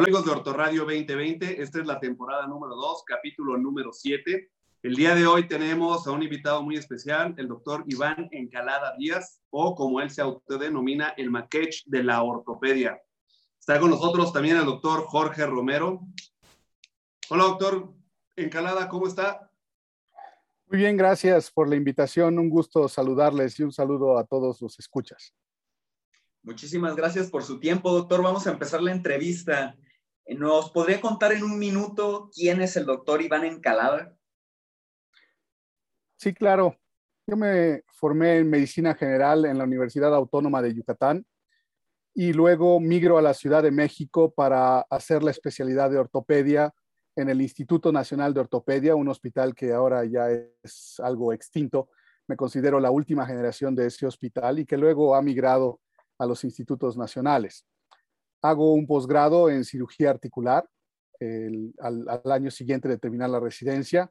Hola amigos de Ortoradio 2020, esta es la temporada número 2, capítulo número 7. El día de hoy tenemos a un invitado muy especial, el doctor Iván Encalada Díaz, o como él se autodenomina, el maquech de la ortopedia. Está con nosotros también el doctor Jorge Romero. Hola doctor Encalada, ¿cómo está? Muy bien, gracias por la invitación. Un gusto saludarles y un saludo a todos los escuchas. Muchísimas gracias por su tiempo, doctor. Vamos a empezar la entrevista. ¿Nos podría contar en un minuto quién es el doctor Iván Encalada? Sí, claro. Yo me formé en medicina general en la Universidad Autónoma de Yucatán y luego migro a la Ciudad de México para hacer la especialidad de ortopedia en el Instituto Nacional de Ortopedia, un hospital que ahora ya es algo extinto. Me considero la última generación de ese hospital y que luego ha migrado a los institutos nacionales. Hago un posgrado en cirugía articular al, año siguiente de terminar la residencia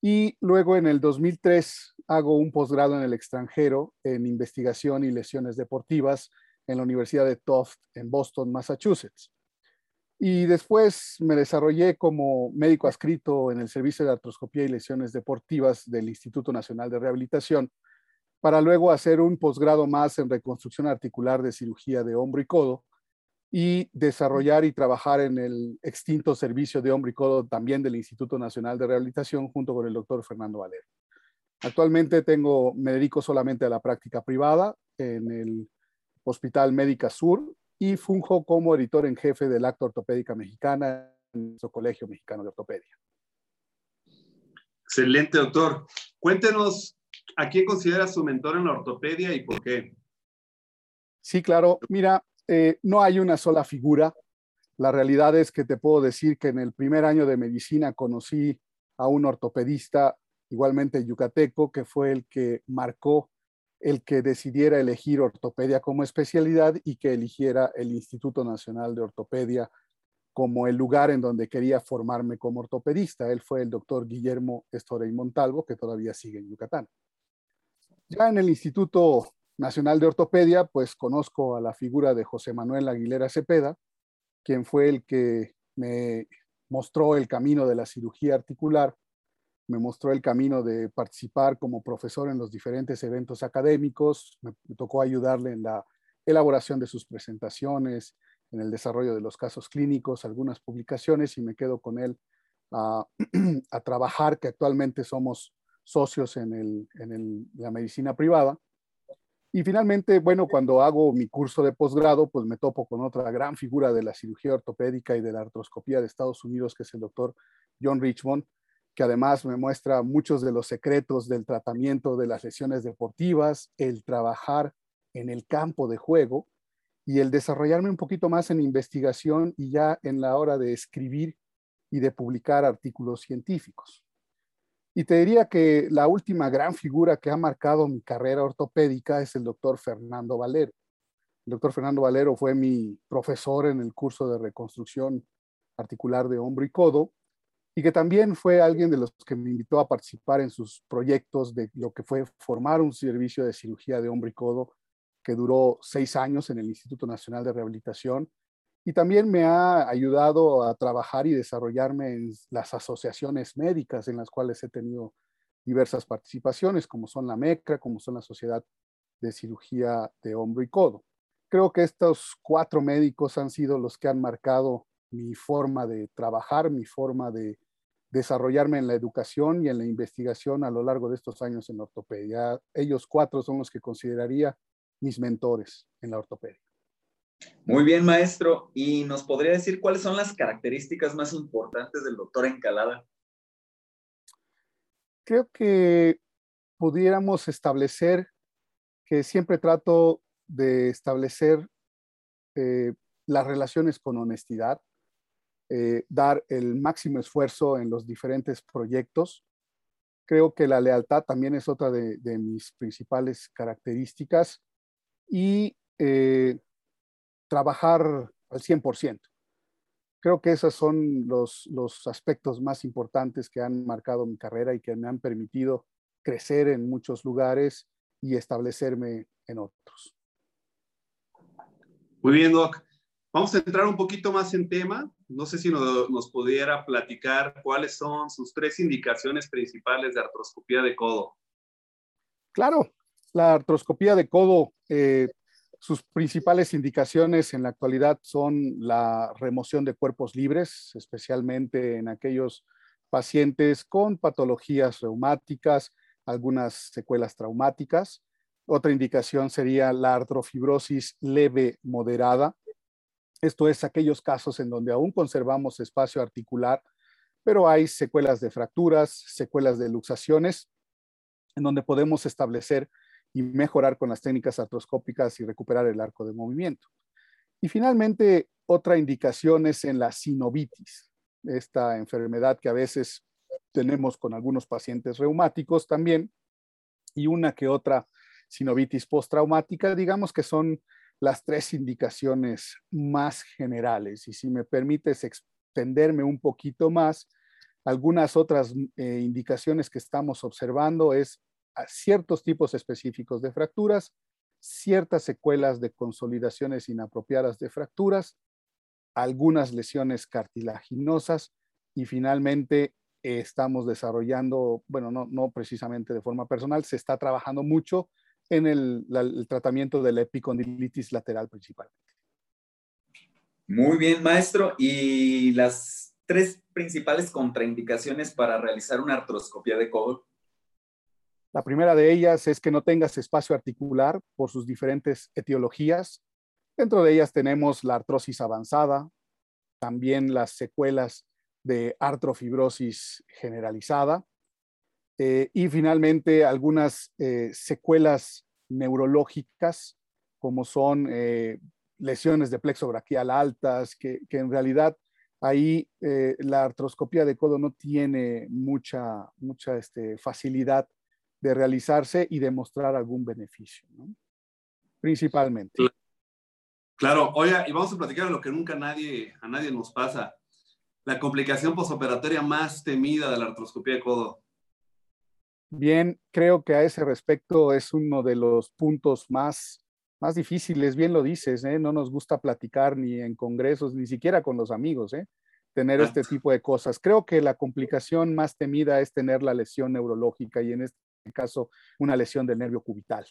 y luego en el 2003 hago un posgrado en el extranjero en investigación y lesiones deportivas en la Universidad de Tufts en Boston, Massachusetts. Y después me desarrollé como médico adscrito en el Servicio de Artroscopía y Lesiones Deportivas del Instituto Nacional de Rehabilitación, para luego hacer un posgrado más en reconstrucción articular de cirugía de hombro y codo y desarrollar y trabajar en el extinto servicio de hombro y codo también del Instituto Nacional de Rehabilitación junto con el doctor Fernando Valero. Actualmente tengo, me dedico solamente a la práctica privada en el Hospital Médica Sur y funjo como editor en jefe del Acta Ortopédica Mexicana en nuestro Colegio Mexicano de Ortopedia. Excelente, doctor. Cuéntenos ¿A quién considera su mentor en la ortopedia y por qué? Sí, claro. Mira, eh, no hay una sola figura. La realidad es que te puedo decir que en el primer año de medicina conocí a un ortopedista, igualmente yucateco, que fue el que marcó el que decidiera elegir ortopedia como especialidad y que eligiera el Instituto Nacional de Ortopedia como el lugar en donde quería formarme como ortopedista. Él fue el doctor Guillermo Estorey Montalvo, que todavía sigue en Yucatán. Ya en el Instituto Nacional de Ortopedia, pues conozco a la figura de José Manuel Aguilera Cepeda, quien fue el que me mostró el camino de la cirugía articular, me mostró el camino de participar como profesor en los diferentes eventos académicos, me, tocó ayudarle en la elaboración de sus presentaciones, en el desarrollo de los casos clínicos, algunas publicaciones y me quedo con él a, a trabajar, que actualmente somos socios en, la medicina privada. Y finalmente, bueno, cuando hago mi curso de posgrado, pues me topo con otra gran figura de la cirugía ortopédica y de la artroscopía de Estados Unidos, que es el doctor John Richmond, que además me muestra muchos de los secretos del tratamiento de las lesiones deportivas, el trabajar en el campo de juego y el desarrollarme un poquito más en investigación y ya en la hora de escribir y de publicar artículos científicos. Y te diría que la última gran figura que ha marcado mi carrera ortopédica es el doctor Fernando Valero. El doctor Fernando Valero fue mi profesor en el curso de reconstrucción articular de hombro y codo y que también fue alguien de los que me invitó a participar en sus proyectos de lo que fue formar un servicio de cirugía de hombro y codo que duró seis años en el Instituto Nacional de Rehabilitación y también me ha ayudado a trabajar y desarrollarme en las asociaciones médicas en las cuales he tenido diversas participaciones, como son la MECRA, como son la Sociedad de Cirugía de Hombro y Codo. Creo que estos cuatro médicos han sido los que han marcado mi forma de trabajar, mi forma de desarrollarme en la educación y en la investigación a lo largo de estos años en ortopedia. Ellos cuatro son los que consideraría mis mentores en la ortopedia. Muy bien, maestro. ¿Y nos podría decir cuáles son las características más importantes del doctor Encalada? Creo que pudiéramos establecer que siempre trato de establecer eh, las relaciones con honestidad, eh, dar el máximo esfuerzo en los diferentes proyectos. Creo que la lealtad también es otra de, mis principales características y eh, trabajar al 100%. Creo que esos son los, los aspectos más importantes que han marcado mi carrera y que me han permitido crecer en muchos lugares y establecerme en otros. Muy bien, Doc. Vamos a entrar un poquito más en tema. No sé si nos, nos, pudiera platicar cuáles son sus tres indicaciones principales de artroscopía de codo. Claro, la artroscopía de codo, eh, sus principales indicaciones en la actualidad son la remoción de cuerpos libres, especialmente en aquellos pacientes con patologías reumáticas, algunas secuelas traumáticas. Otra indicación sería la artrofibrosis leve moderada. Esto es aquellos casos en donde aún conservamos espacio articular, pero hay secuelas de fracturas, secuelas de luxaciones, en donde podemos establecer y mejorar con las técnicas artroscópicas y recuperar el arco de movimiento. Y finalmente, otra indicación es en la sinovitis, esta enfermedad que a veces tenemos con algunos pacientes reumáticos también, y una que otra sinovitis postraumática, digamos que son las tres indicaciones más generales. Y si me permites extenderme un poquito más, algunas otras eh, indicaciones que estamos observando es a ciertos tipos específicos de fracturas, ciertas secuelas de consolidaciones inapropiadas de fracturas, algunas lesiones cartilaginosas y finalmente estamos desarrollando, bueno, no, no, precisamente de forma personal, se está trabajando mucho en el, el tratamiento de la epicondilitis lateral principalmente. Muy bien, maestro. ¿Y las tres principales contraindicaciones para realizar una artroscopia de codo? La primera de ellas es que no tengas espacio articular por sus diferentes etiologías. Dentro de ellas tenemos la artrosis avanzada, también las secuelas de artrofibrosis generalizada eh, y finalmente algunas eh, secuelas neurológicas como son eh, lesiones de plexo braquial altas, que, en realidad ahí la artroscopía de codo no tiene mucha, mucha este, facilidad de realizarse y demostrar algún beneficio, ¿no? principalmente. Claro, oiga, y vamos a platicar de lo que nunca nadie, a nadie nos pasa. La complicación posoperatoria más temida de la artroscopía de codo. Bien, creo que a ese respecto es uno de los puntos más, más difíciles, bien lo dices, ¿eh? no nos gusta platicar ni en congresos, ni siquiera con los amigos, ¿eh? tener este tipo de cosas. Creo que la complicación más temida es tener la lesión neurológica y en este caso una lesión del nervio cubital,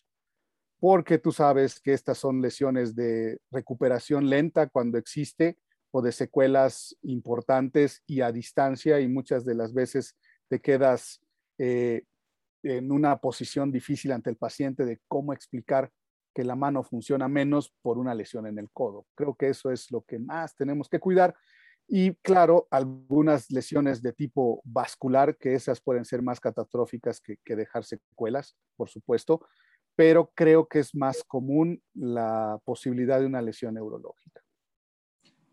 porque tú sabes que estas son lesiones de recuperación lenta cuando existe o de secuelas importantes y a distancia y muchas de las veces te quedas eh, en una posición difícil ante el paciente de cómo explicar que la mano funciona menos por una lesión en el codo. Creo que eso es lo que más tenemos que cuidar y claro, algunas lesiones de tipo vascular, que esas pueden ser más catastróficas que, dejar secuelas, por supuesto, pero creo que es más común la posibilidad de una lesión neurológica.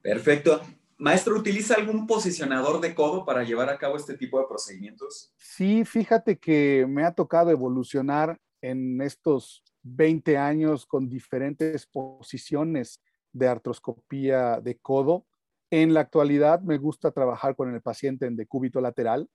Perfecto. Maestro, ¿utiliza algún posicionador de codo para llevar a cabo este tipo de procedimientos? Sí, fíjate que me ha tocado evolucionar en estos 20 años con diferentes posiciones de artroscopía de codo en la actualidad me gusta trabajar con el paciente en decúbito lateral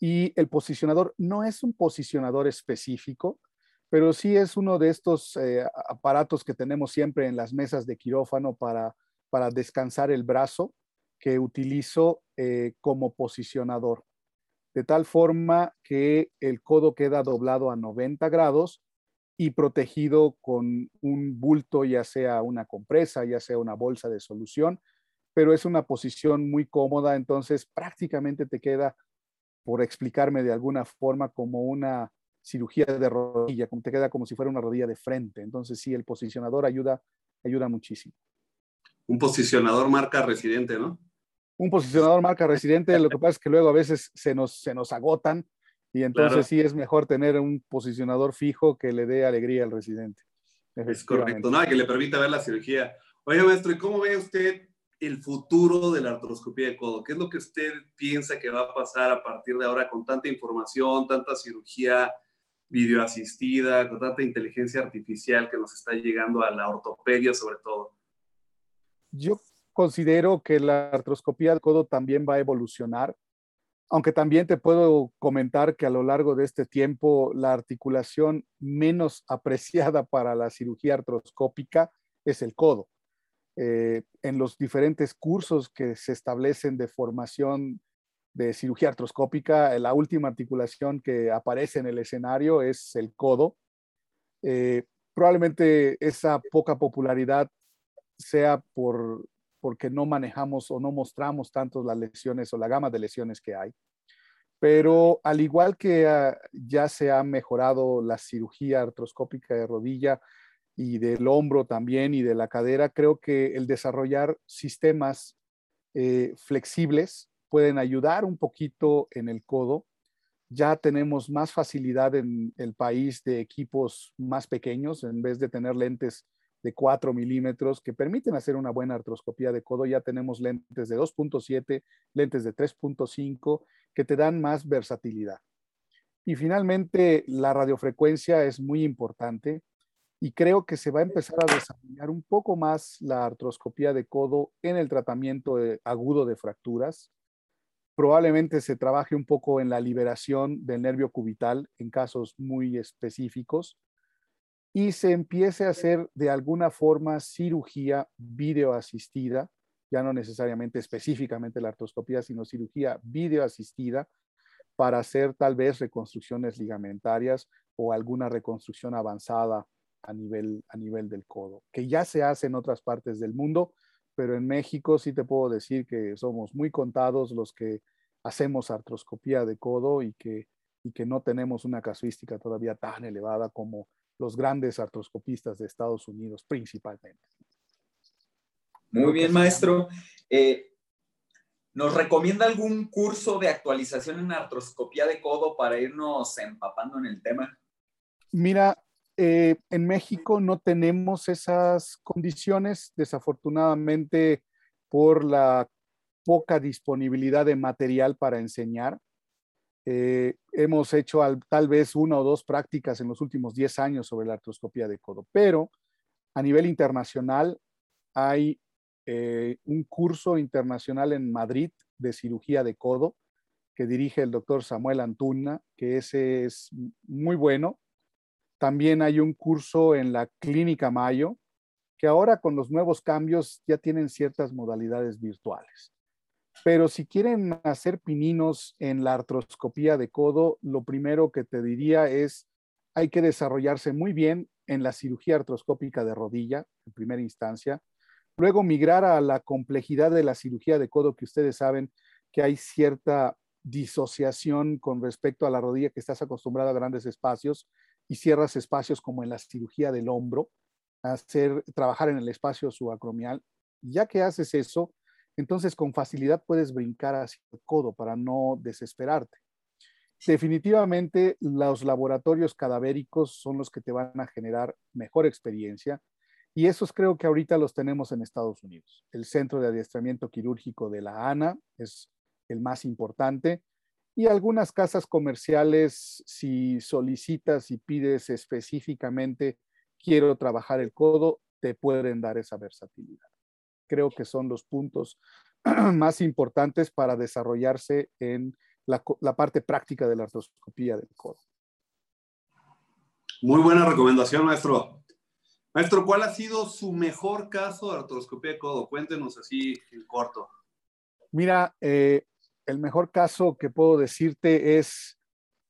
y el posicionador no es un posicionador específico, pero sí es uno de estos eh, aparatos que tenemos siempre en las mesas de quirófano para, para descansar el brazo que utilizo eh, como posicionador. De tal forma que el codo queda doblado a 90 grados y protegido con un bulto, ya sea una compresa, ya sea una bolsa de solución, pero es una posición muy cómoda, entonces prácticamente te queda, por explicarme de alguna forma, como una cirugía de rodilla, como te queda como si fuera una rodilla de frente. Entonces sí, el posicionador ayuda, ayuda muchísimo. Un posicionador marca residente, ¿no? Un posicionador marca residente, lo que pasa es que luego a veces se nos, se nos agotan y entonces sí es mejor tener un posicionador fijo que le dé alegría al residente. Es correcto, ¿no? Que le permita ver la cirugía. Oye, maestro, ¿y cómo ve usted el futuro de la artroscopía de codo? ¿Qué es lo que usted piensa que va a pasar a partir de ahora con tanta información, tanta cirugía videoasistida, con tanta inteligencia artificial que nos está llegando a la ortopedia sobre todo? Yo considero que la artroscopía de codo también va a evolucionar, aunque también te puedo comentar que a lo largo de este tiempo la articulación menos apreciada para la cirugía artroscópica es el codo eh, en los diferentes cursos que se establecen de formación de cirugía artroscópica, la última articulación que aparece en el escenario es el codo. Eh, probablemente esa poca popularidad sea por, porque no manejamos o no mostramos tanto las lesiones o la gama de lesiones que hay. Pero al igual que ah, ya se ha mejorado la cirugía artroscópica de rodilla y del hombro también y de la cadera, creo que el desarrollar sistemas eh, flexibles pueden ayudar un poquito en el codo. Ya tenemos más facilidad en el país de equipos más pequeños, en vez de tener lentes de 4 milímetros que permiten hacer una buena artroscopía de codo. Ya tenemos lentes de 2.7, lentes de 3.5 que te dan más versatilidad. Y finalmente, la radiofrecuencia es muy importante y creo que se va a empezar a desarrollar un poco más la artroscopía de codo en el tratamiento agudo de fracturas. Probablemente se trabaje un poco en la liberación del nervio cubital en casos muy específicos y se empiece a hacer de alguna forma cirugía videoasistida, ya no necesariamente específicamente la artroscopía, sino cirugía videoasistida para hacer tal vez reconstrucciones ligamentarias o alguna reconstrucción avanzada a nivel, a nivel del codo, que ya se hace en otras partes del mundo, pero en México sí te puedo decir que somos muy contados los que hacemos artroscopía de codo y que, y que no tenemos una casuística todavía tan elevada como los grandes artroscopistas de Estados Unidos principalmente. Muy bien, maestro. Eh, ¿Nos recomienda algún curso de actualización en artroscopía de codo para irnos empapando en el tema? Mira, eh, en México no tenemos esas condiciones, desafortunadamente por la poca disponibilidad de material para enseñar. Eh, hemos hecho tal vez una o dos prácticas en los últimos 10 años sobre la artroscopía de codo, pero a nivel internacional hay eh, un curso internacional en Madrid de cirugía de codo que dirige el doctor Samuel Antuna, que ese es muy bueno. También hay un curso en la Clínica Mayo, que ahora con los nuevos cambios ya tienen ciertas modalidades virtuales. Pero si quieren hacer pininos en la artroscopía de codo, lo primero que te diría es, hay que desarrollarse muy bien en la cirugía artroscópica de rodilla, en primera instancia. Luego migrar a la complejidad de la cirugía de codo, que ustedes saben que hay cierta disociación con respecto a la rodilla, que estás acostumbrado a grandes espacios y cierras espacios como en la cirugía del hombro, hacer, trabajar en el espacio subacromial. Ya que haces eso, entonces con facilidad puedes brincar hacia el codo para no desesperarte. Definitivamente los laboratorios cadavéricos son los que te van a generar mejor experiencia y esos creo que ahorita los tenemos en Estados Unidos. El Centro de Adiestramiento Quirúrgico de la ANA es el más importante y algunas casas comerciales si solicitas y pides específicamente quiero trabajar el codo, te pueden dar esa versatilidad creo que son los puntos más importantes para desarrollarse en la, parte práctica de la artroscopía del codo. Muy buena recomendación, maestro. Maestro, ¿cuál ha sido su mejor caso de artroscopía de codo? Cuéntenos así en corto. Mira, eh, el mejor caso que puedo decirte es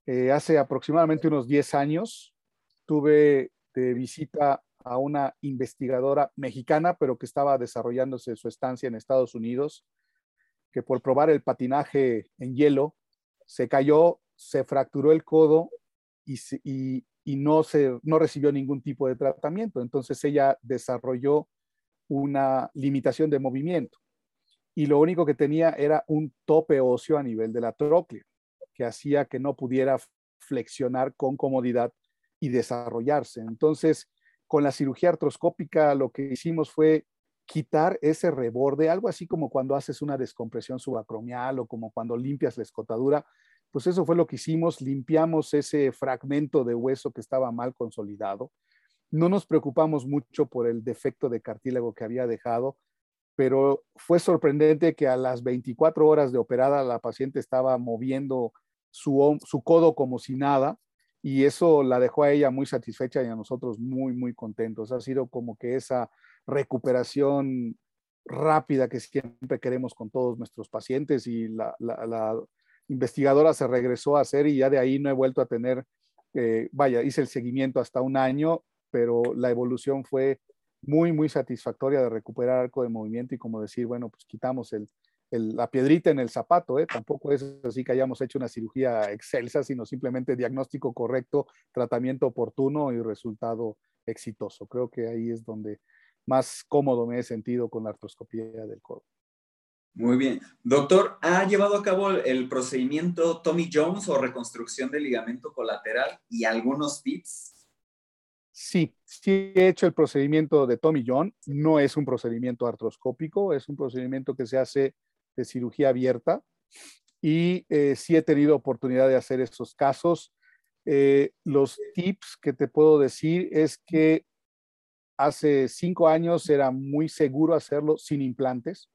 eh, hace aproximadamente unos 10 años tuve de visita a una investigadora mexicana, pero que estaba desarrollándose su estancia en Estados Unidos, que por probar el patinaje en hielo se cayó, se fracturó el codo y, no, se, no recibió ningún tipo de tratamiento. Entonces ella desarrolló una limitación de movimiento y lo único que tenía era un tope óseo a nivel de la tróclea, que hacía que no pudiera flexionar con comodidad y desarrollarse. Entonces, con la cirugía artroscópica lo que hicimos fue quitar ese reborde, algo así como cuando haces una descompresión subacromial o como cuando limpias la escotadura, pues eso fue lo que hicimos, limpiamos ese fragmento de hueso que estaba mal consolidado. No nos preocupamos mucho por el defecto de cartílago que había dejado, pero fue sorprendente que a las 24 horas de operada la paciente estaba moviendo su, su codo como si nada y eso la dejó a ella muy satisfecha y a nosotros muy, muy contentos. Ha sido como que esa recuperación rápida que siempre queremos con todos nuestros pacientes y la, investigadora se regresó a hacer y ya de ahí no he vuelto a tener, eh, vaya, hice el seguimiento hasta un año, pero la evolución fue muy, muy satisfactoria de recuperar arco de movimiento y como decir, bueno, pues quitamos el, la piedrita en el zapato, ¿eh? tampoco es así que hayamos hecho una cirugía excelsa, sino simplemente diagnóstico correcto, tratamiento oportuno y resultado exitoso. Creo que ahí es donde más cómodo me he sentido con la artroscopía del codo. Muy bien. Doctor, ¿ha llevado a cabo el procedimiento Tommy Jones o reconstrucción del ligamento colateral y algunos tips? Sí, sí he hecho el procedimiento de Tommy John. No es un procedimiento artroscópico, es un procedimiento que se hace de cirugía abierta y eh, sí he tenido oportunidad de hacer esos casos. Eh, los tips que te puedo decir es que hace cinco años era muy seguro hacerlo sin implantes.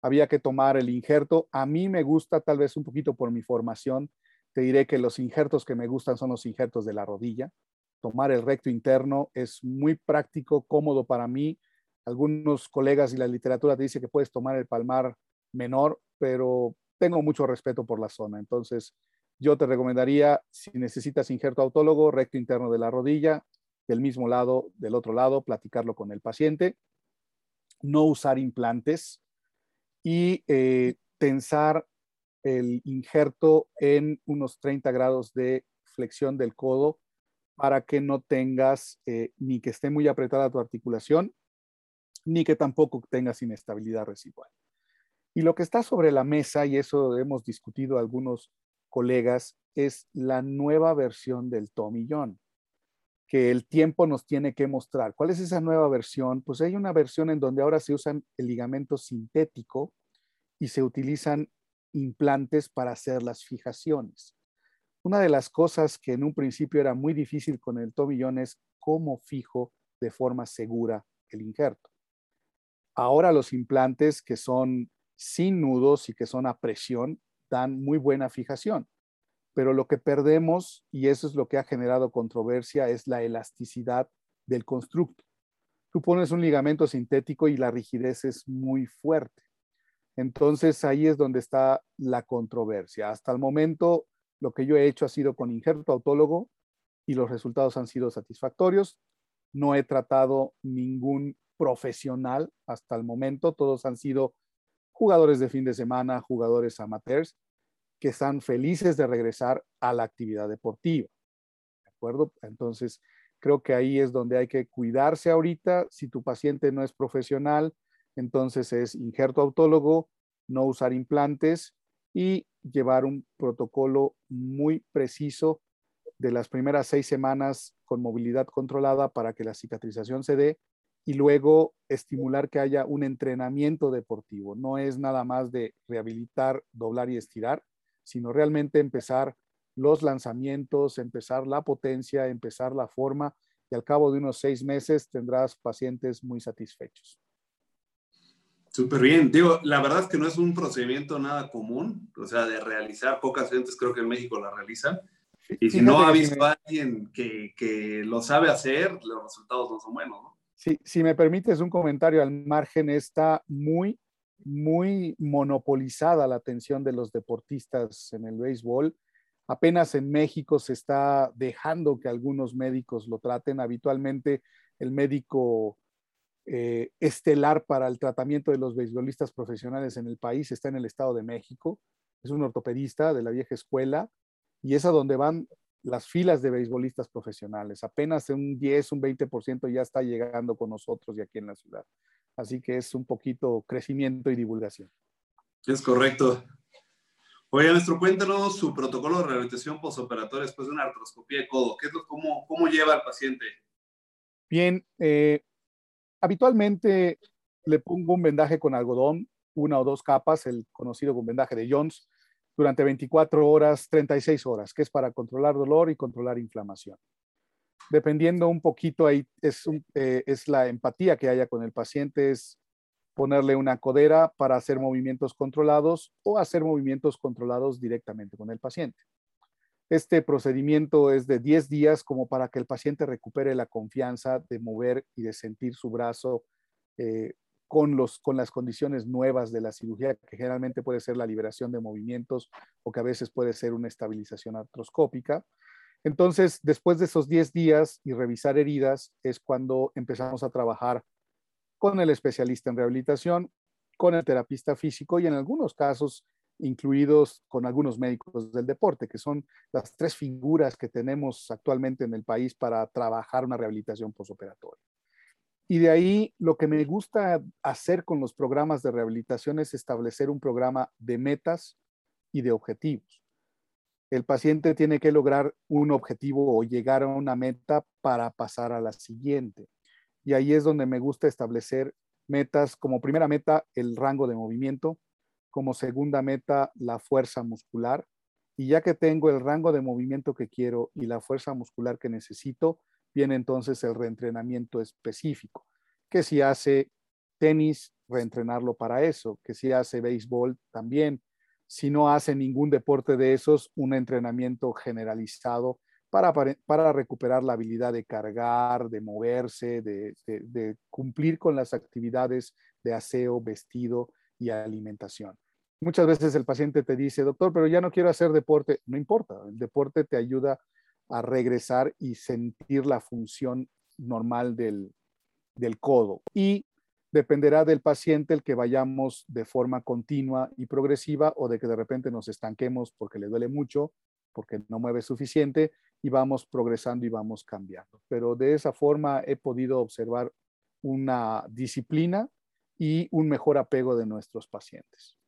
Había que tomar el injerto. A mí me gusta, tal vez un poquito por mi formación, te diré que los injertos que me gustan son los injertos de la rodilla. Tomar el recto interno es muy práctico, cómodo para mí. Algunos colegas y la literatura te dice que puedes tomar el palmar menor, pero tengo mucho respeto por la zona. Entonces, yo te recomendaría, si necesitas injerto autólogo, recto interno de la rodilla, del mismo lado, del otro lado, platicarlo con el paciente, no usar implantes y eh, tensar el injerto en unos 30 grados de flexión del codo para que no tengas eh, ni que esté muy apretada tu articulación, ni que tampoco tengas inestabilidad residual. Y lo que está sobre la mesa, y eso hemos discutido algunos colegas, es la nueva versión del John, que el tiempo nos tiene que mostrar. ¿Cuál es esa nueva versión? Pues hay una versión en donde ahora se usan el ligamento sintético y se utilizan implantes para hacer las fijaciones. Una de las cosas que en un principio era muy difícil con el John es cómo fijo de forma segura el injerto. Ahora los implantes que son sin nudos y que son a presión, dan muy buena fijación. Pero lo que perdemos, y eso es lo que ha generado controversia, es la elasticidad del constructo. Tú pones un ligamento sintético y la rigidez es muy fuerte. Entonces ahí es donde está la controversia. Hasta el momento lo que yo he hecho ha sido con injerto autólogo y los resultados han sido satisfactorios. No he tratado ningún profesional hasta el momento, todos han sido jugadores de fin de semana, jugadores amateurs, que están felices de regresar a la actividad deportiva. ¿De acuerdo? Entonces, creo que ahí es donde hay que cuidarse ahorita. Si tu paciente no es profesional, entonces es injerto autólogo, no usar implantes y llevar un protocolo muy preciso de las primeras seis semanas con movilidad controlada para que la cicatrización se dé y luego estimular que haya un entrenamiento deportivo. No es nada más de rehabilitar, doblar y estirar, sino realmente empezar los lanzamientos, empezar la potencia, empezar la forma y al cabo de unos seis meses tendrás pacientes muy satisfechos. Súper bien. Digo, la verdad es que no es un procedimiento nada común, o sea, de realizar. Pocas gentes creo que en México la realizan. Y si no ha visto a alguien que, que, lo sabe hacer, los resultados no son buenos, ¿no? si me permites un comentario al margen, está muy, muy monopolizada la atención de los deportistas en el béisbol. Apenas en México se está dejando que algunos médicos lo traten. Habitualmente el médico eh, estelar para el tratamiento de los beisbolistas profesionales en el país está en el Estado de México. Es un ortopedista de la vieja escuela y es a donde van las filas de beisbolistas profesionales. Apenas un 10, un 20% ya está llegando con nosotros y aquí en la ciudad. Así que es un poquito crecimiento y divulgación. Es correcto. Oye, nuestro, cuéntanos su protocolo de rehabilitación postoperatoria después de una artroscopía de codo. ¿Qué es lo, cómo, ¿Cómo lleva al paciente? Bien, eh, habitualmente le pongo un vendaje con algodón, una o dos capas, el conocido con vendaje de Jones, durante 24 horas, 36 horas, que es para controlar dolor y controlar inflamación. Dependiendo un poquito, ahí es, eh, es la empatía que haya con el paciente, es ponerle una codera para hacer movimientos controlados o hacer movimientos controlados directamente con el paciente. Este procedimiento es de 10 días como para que el paciente recupere la confianza de mover y de sentir su brazo eh, con, con las condiciones nuevas de la cirugía, que generalmente puede ser la liberación de movimientos o que a veces puede ser una estabilización artroscópica. Entonces, después de esos 10 días y revisar heridas, es cuando empezamos a trabajar con el especialista en rehabilitación, con el terapista físico y en algunos casos incluidos con algunos médicos del deporte, que son las tres figuras que tenemos actualmente en el país para trabajar una rehabilitación posoperatoria. Y de ahí lo que me gusta hacer con los programas de rehabilitación es establecer un programa de metas y de objetivos. El paciente tiene que lograr un objetivo o llegar a una meta para pasar a la siguiente. Y ahí es donde me gusta establecer metas como primera meta el rango de movimiento, como segunda meta la fuerza muscular. Y ya que tengo el rango de movimiento que quiero y la fuerza muscular que necesito, viene entonces el reentrenamiento específico, que si hace tenis, reentrenarlo para eso, que si hace béisbol también, si no hace ningún deporte de esos, un entrenamiento generalizado para, para, recuperar la habilidad de cargar, de moverse, de, de cumplir con las actividades de aseo, vestido y alimentación. Muchas veces el paciente te dice, doctor, pero ya no quiero hacer deporte. No importa, el deporte te ayuda a regresar y sentir la función normal del, del codo. Y dependerá del paciente el que vayamos de forma continua y progresiva o de que de repente nos estanquemos porque le duele mucho, porque no mueve suficiente y vamos progresando y vamos cambiando. Pero de esa forma he podido observar una disciplina y un mejor apego de nuestros pacientes.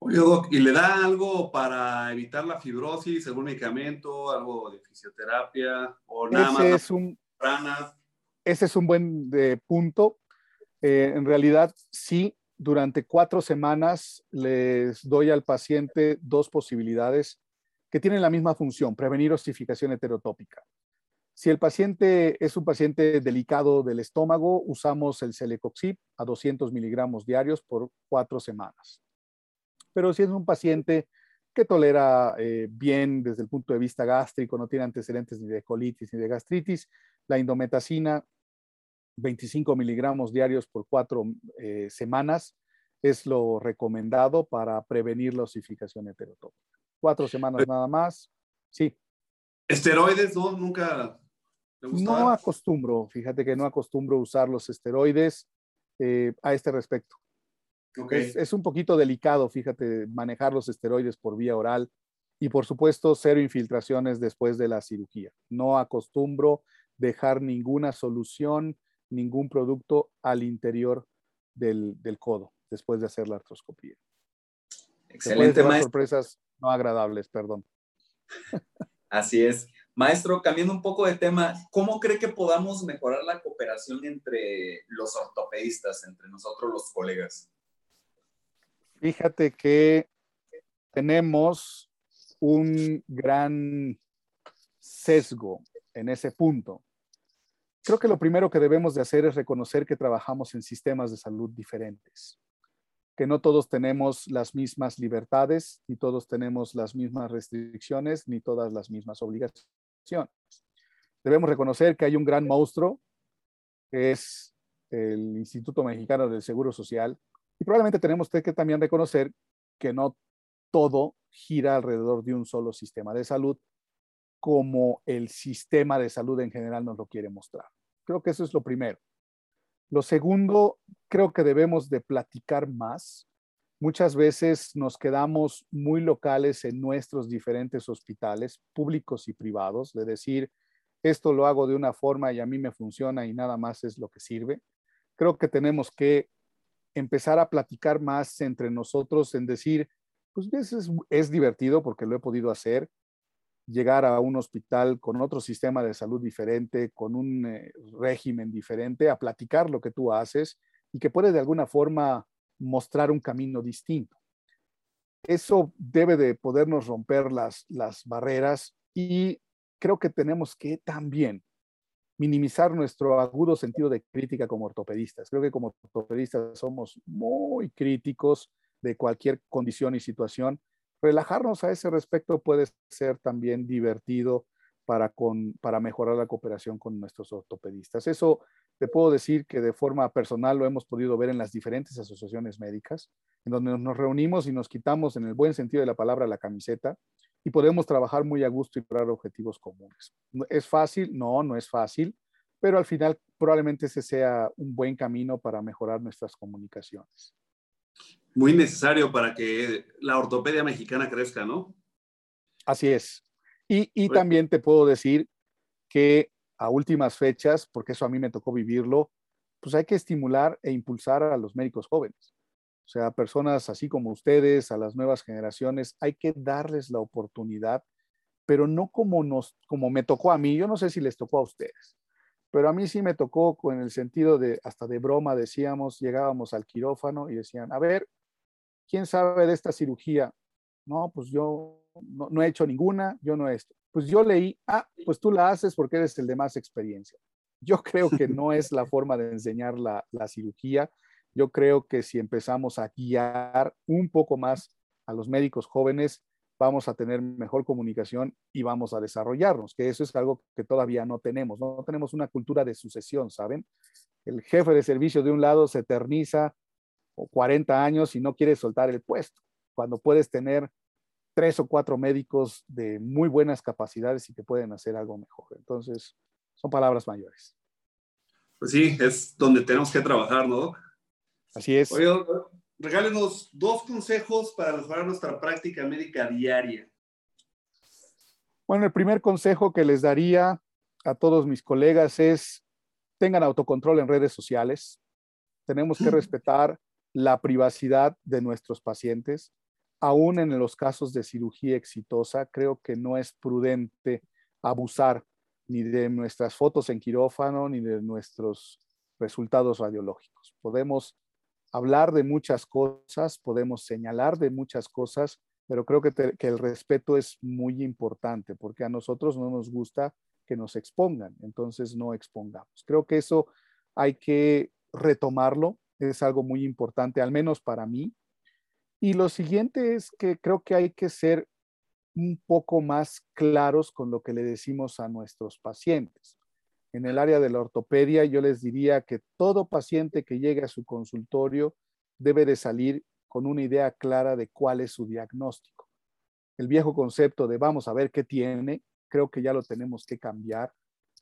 Oye, Doc, ¿y le da algo para evitar la fibrosis, algún medicamento, algo de fisioterapia o nada ese más? Es un, ese es un buen eh, punto. Eh, en realidad, sí, durante cuatro semanas les doy al paciente dos posibilidades que tienen la misma función, prevenir osificación heterotópica. Si el paciente es un paciente delicado del estómago, usamos el Celecoxib a 200 miligramos diarios por cuatro semanas. Pero si es un paciente que tolera eh, bien desde el punto de vista gástrico, no tiene antecedentes ni de colitis ni de gastritis, la indometacina, 25 miligramos diarios por cuatro eh, semanas, es lo recomendado para prevenir la osificación heterotópica. Cuatro semanas nada más, sí. ¿Esteroides no? Nunca no acostumbro, fíjate que no acostumbro usar los esteroides eh, a este respecto. Es, un poquito delicado, fíjate, manejar los esteroides por vía oral y por supuesto cero infiltraciones después de la cirugía. No acostumbro dejar ninguna solución, ningún producto al interior del, codo después de hacer la artroscopía. Excelente, maestro. sorpresas no agradables, perdón. Así es. Maestro, cambiando un poco de tema, ¿cómo cree que podamos mejorar la cooperación entre los ortopedistas, entre nosotros los colegas? Fíjate que tenemos un gran sesgo en ese punto. Creo que lo primero que debemos de hacer es reconocer que trabajamos en sistemas de salud diferentes, que no todos tenemos las mismas libertades, ni todos tenemos las mismas restricciones, ni todas las mismas obligaciones. Debemos reconocer que hay un gran monstruo, que es el Instituto Mexicano del Seguro Social, y probablemente tenemos que también reconocer que no todo gira alrededor de un solo sistema de salud, como el sistema de salud en general nos lo quiere mostrar. Creo que eso es lo primero. Lo segundo, creo que debemos de platicar más. Muchas veces nos quedamos muy locales en nuestros diferentes hospitales, públicos y privados, de decir, esto lo hago de una forma y a mí me funciona y nada más es lo que sirve. Creo que tenemos que empezar a platicar más entre nosotros en decir, pues es, es divertido porque lo he podido hacer, llegar a un hospital con otro sistema de salud diferente, con un eh, régimen diferente, a platicar lo que tú haces y que puede de alguna forma mostrar un camino distinto. Eso debe de podernos romper las, las barreras y creo que tenemos que también minimizar nuestro agudo sentido de crítica como ortopedistas. Creo que como ortopedistas somos muy críticos de cualquier condición y situación. Relajarnos a ese respecto puede ser también divertido para, con, para mejorar la cooperación con nuestros ortopedistas. Eso te puedo decir que de forma personal lo hemos podido ver en las diferentes asociaciones médicas, en donde nos reunimos y nos quitamos en el buen sentido de la palabra la camiseta y podemos trabajar muy a gusto y lograr objetivos comunes. ¿Es fácil? No, no es fácil, pero al final probablemente ese sea un buen camino para mejorar nuestras comunicaciones. Muy necesario para que la ortopedia mexicana crezca, ¿no? Así es. Y, también te puedo decir que a últimas fechas, porque eso a mí me tocó vivirlo, pues hay que estimular e impulsar a los médicos jóvenes. O sea, personas así como ustedes, a las nuevas generaciones, hay que darles la oportunidad, pero no como nos, como me tocó a mí. Yo no sé si les tocó a ustedes, pero a mí sí me tocó con el sentido de, hasta de broma, decíamos, llegábamos al quirófano y decían, a ver, ¿quién sabe de esta cirugía? No, pues yo no, he hecho ninguna, yo no he esto. Pues yo leí, ah, pues tú la haces porque eres el de más experiencia. Yo creo que no es la forma de enseñar la, la cirugía. Yo creo que si empezamos a guiar un poco más a los médicos jóvenes, vamos a tener mejor comunicación y vamos a desarrollarnos, que eso es algo que todavía no tenemos. No tenemos una cultura de sucesión, ¿saben? El jefe de servicio de un lado se eterniza o 40 años y no quiere soltar el puesto, cuando puedes tener tres o cuatro médicos de muy buenas capacidades y que pueden hacer algo mejor. Entonces, son palabras mayores. Pues sí, es donde tenemos que trabajar, ¿no? Así es. Oye, regálenos dos consejos para mejorar nuestra práctica médica diaria. Bueno, el primer consejo que les daría a todos mis colegas es tengan autocontrol en redes sociales. Tenemos que respetar la privacidad de nuestros pacientes aún en los casos de cirugía exitosa, creo que no es prudente abusar ni de nuestras fotos en quirófano ni de nuestros resultados radiológicos. Podemos hablar de muchas cosas, podemos señalar de muchas cosas, pero creo que, el respeto es muy importante porque a nosotros no nos gusta que nos expongan, entonces no expongamos. Creo que eso hay que retomarlo, es algo muy importante, al menos para mí, y lo siguiente es que creo que hay que ser un poco más claros con lo que le decimos a nuestros pacientes. En el área de la ortopedia, yo les diría que todo paciente que llegue a su consultorio debe de salir con una idea clara de cuál es su diagnóstico. El viejo concepto de vamos a ver qué tiene, creo que ya lo tenemos que cambiar.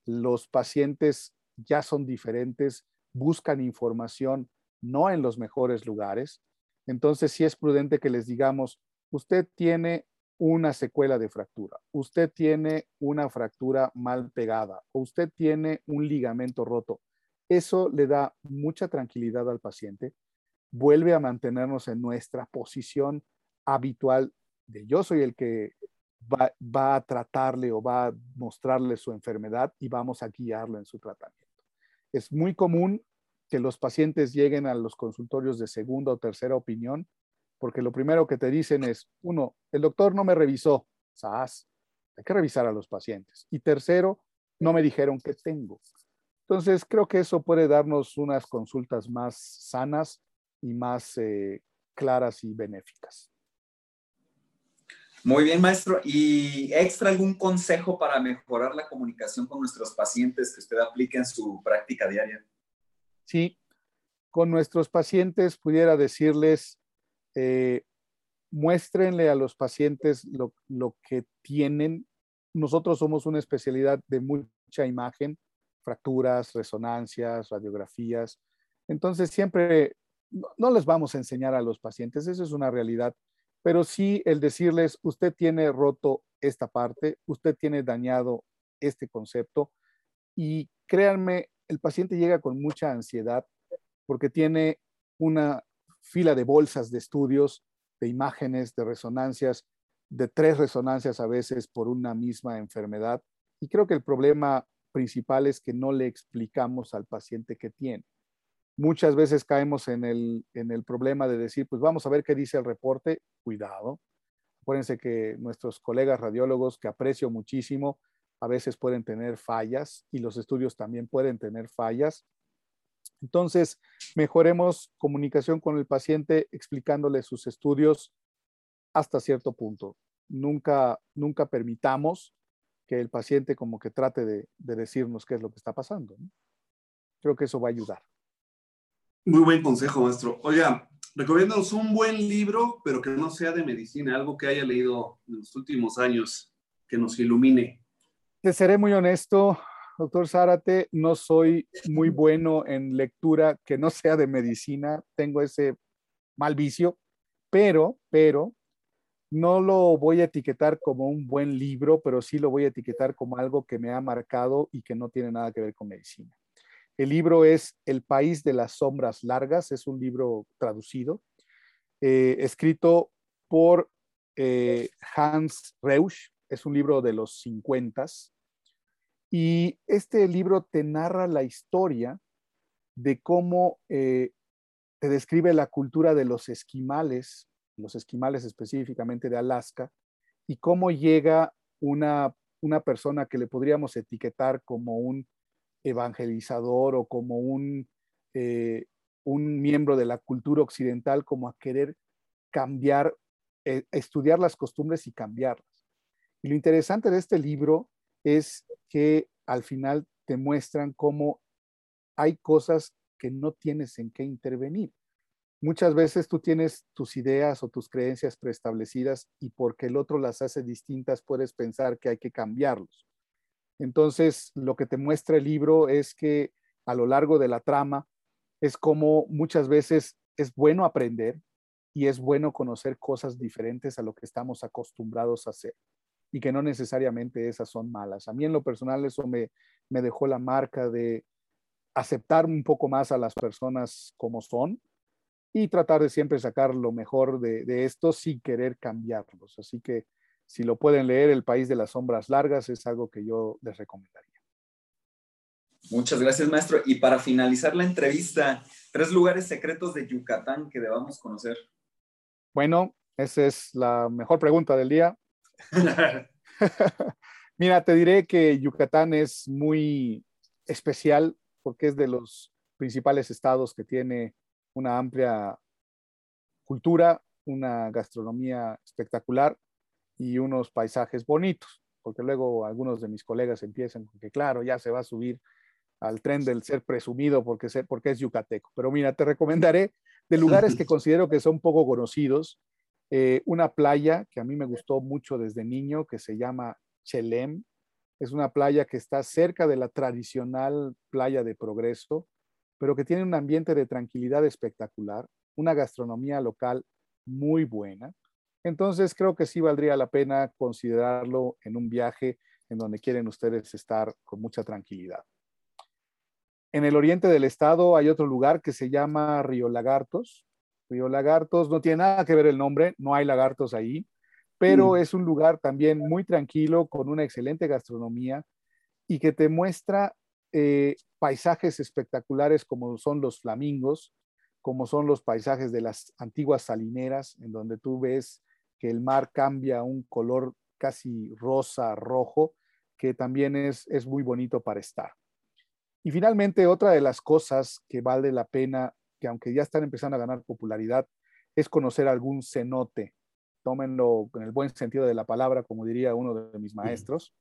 Los pacientes ya son diferentes, buscan información no en los mejores lugares. Entonces, sí es prudente que les digamos, usted tiene una secuela de fractura, usted tiene una fractura mal pegada o usted tiene un ligamento roto. Eso le da mucha tranquilidad al paciente, vuelve a mantenernos en nuestra posición habitual de yo soy el que va, va, a tratarle o va a mostrarle su enfermedad y vamos a guiarlo en su tratamiento. Es muy común que los pacientes lleguen a los consultorios de segunda o tercera opinión, porque lo primero que te dicen es, uno, el doctor no me revisó, ¿sabes? Hay que revisar a los pacientes. Y tercero, no me dijeron qué tengo. Entonces, creo que eso puede darnos unas consultas más sanas y más eh, claras y benéficas. Muy bien, maestro. ¿Y extra algún consejo para mejorar la comunicación con nuestros pacientes que usted aplique en su práctica diaria? Sí, con nuestros pacientes pudiera decirles, eh, muéstrenle a los pacientes lo, lo, que tienen. Nosotros somos una especialidad de mucha imagen, fracturas, resonancias, radiografías. Entonces, siempre no les vamos a enseñar a los pacientes, eso es una realidad, pero sí el decirles, usted tiene roto esta parte, usted tiene dañado este concepto y créanme, el paciente llega con mucha ansiedad porque tiene una fila de bolsas de estudios, de imágenes, de resonancias, de tres resonancias a veces por una misma enfermedad. Y creo que el problema principal es que no le explicamos al paciente qué tiene. Muchas veces caemos en el, en el problema de decir, pues vamos a ver qué dice el reporte. Cuidado. Acuérdense que nuestros colegas radiólogos, que aprecio muchísimo, a veces pueden tener fallas y los estudios también pueden tener fallas. Entonces, mejoremos comunicación con el paciente explicándole sus estudios hasta cierto punto. Nunca, nunca permitamos que el paciente como que trate de, decirnos qué es lo que está pasando. Creo que eso va a ayudar. Muy buen consejo, maestro. Oiga, recomiéndanos un buen libro, pero que no sea de medicina, algo que haya leído en los últimos años, que nos ilumine. Te seré muy honesto, doctor Zárate, no soy muy bueno en lectura que no sea de medicina, tengo ese mal vicio, pero, pero, no lo voy a etiquetar como un buen libro, pero sí lo voy a etiquetar como algo que me ha marcado y que no tiene nada que ver con medicina. El libro es El País de las Sombras Largas, es un libro traducido, eh, escrito por eh, Hans Reusch, es un libro de los 50 y este libro te narra la historia de cómo eh, te describe la cultura de los esquimales, los esquimales específicamente de Alaska, y cómo llega una, una persona que le podríamos etiquetar como un evangelizador o como un, eh, un miembro de la cultura occidental, como a querer cambiar, eh, estudiar las costumbres y cambiarlas. Y lo interesante de este libro es que al final te muestran cómo hay cosas que no tienes en qué intervenir. Muchas veces tú tienes tus ideas o tus creencias preestablecidas y porque el otro las hace distintas puedes pensar que hay que cambiarlos. Entonces, lo que te muestra el libro es que a lo largo de la trama es como muchas veces es bueno aprender y es bueno conocer cosas diferentes a lo que estamos acostumbrados a hacer y que no necesariamente esas son malas. A mí en lo personal eso me, me dejó la marca de aceptar un poco más a las personas como son y tratar de siempre sacar lo mejor de, de esto sin querer cambiarlos. Así que si lo pueden leer, El País de las Sombras Largas es algo que yo les recomendaría. Muchas gracias, maestro. Y para finalizar la entrevista, tres lugares secretos de Yucatán que debamos conocer. Bueno, esa es la mejor pregunta del día. Mira, te diré que Yucatán es muy especial porque es de los principales estados que tiene una amplia cultura, una gastronomía espectacular y unos paisajes bonitos, porque luego algunos de mis colegas empiezan con que, claro, ya se va a subir al tren del ser presumido porque, porque es yucateco. Pero mira, te recomendaré de lugares que considero que son poco conocidos, eh, una playa que a mí me gustó mucho desde niño, que se llama Chelem. Es una playa que está cerca de la tradicional playa de Progreso, pero que tiene un ambiente de tranquilidad espectacular, una gastronomía local muy buena. Entonces creo que sí valdría la pena considerarlo en un viaje en donde quieren ustedes estar con mucha tranquilidad. En el oriente del estado hay otro lugar que se llama Río Lagartos. Río Lagartos no tiene nada que ver el nombre, no hay lagartos ahí, pero mm. es un lugar también muy tranquilo, con una excelente gastronomía y que te muestra eh, paisajes espectaculares como son los flamingos, como son los paisajes de las antiguas salineras, en donde tú ves que el mar cambia a un color casi rosa, rojo, que también es, es muy bonito para estar. Y finalmente, otra de las cosas que vale la pena, que aunque ya están empezando a ganar popularidad, es conocer algún cenote. Tómenlo en el buen sentido de la palabra, como diría uno de mis maestros.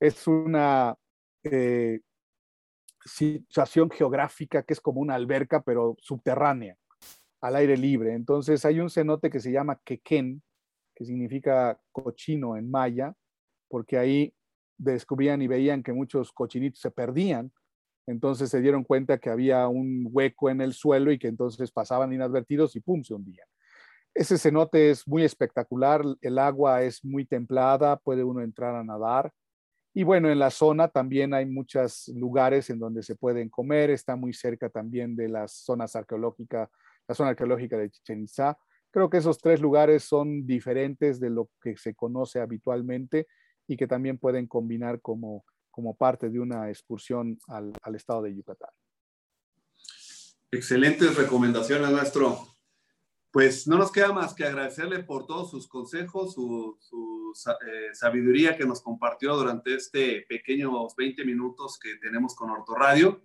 Es una eh, situación geográfica que es como una alberca, pero subterránea, al aire libre. Entonces hay un cenote que se llama Quequén, que significa cochino en maya, porque ahí descubrían y veían que muchos cochinitos se perdían, entonces se dieron cuenta que había un hueco en el suelo y que entonces pasaban inadvertidos y pum, se hundían. Ese cenote es muy espectacular, el agua es muy templada, puede uno entrar a nadar. Y bueno, en la zona también hay muchos lugares en donde se pueden comer, está muy cerca también de las zonas arqueológicas, la zona arqueológica de Chichen Itza, Creo que esos tres lugares son diferentes de lo que se conoce habitualmente y que también pueden combinar como, como parte de una excursión al, estado de Yucatán. Excelentes recomendaciones, maestro. Pues no nos queda más que agradecerle por todos sus consejos, su, eh, sabiduría que nos compartió durante este pequeños 20 minutos que tenemos con Radio.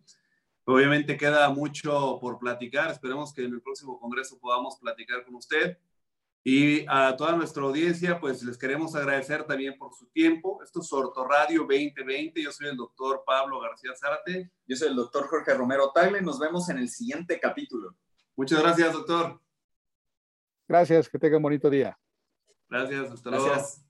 Obviamente queda mucho por platicar. Esperemos que en el próximo congreso podamos platicar con usted. Y a toda nuestra audiencia, pues les queremos agradecer también por su tiempo. Esto es Radio 2020. Yo soy el doctor Pablo García Zárate. Yo soy el doctor Jorge Romero Tagle. Nos vemos en el siguiente capítulo. Muchas gracias, doctor. Gracias, que tenga un bonito día. Gracias, hasta luego. Gracias.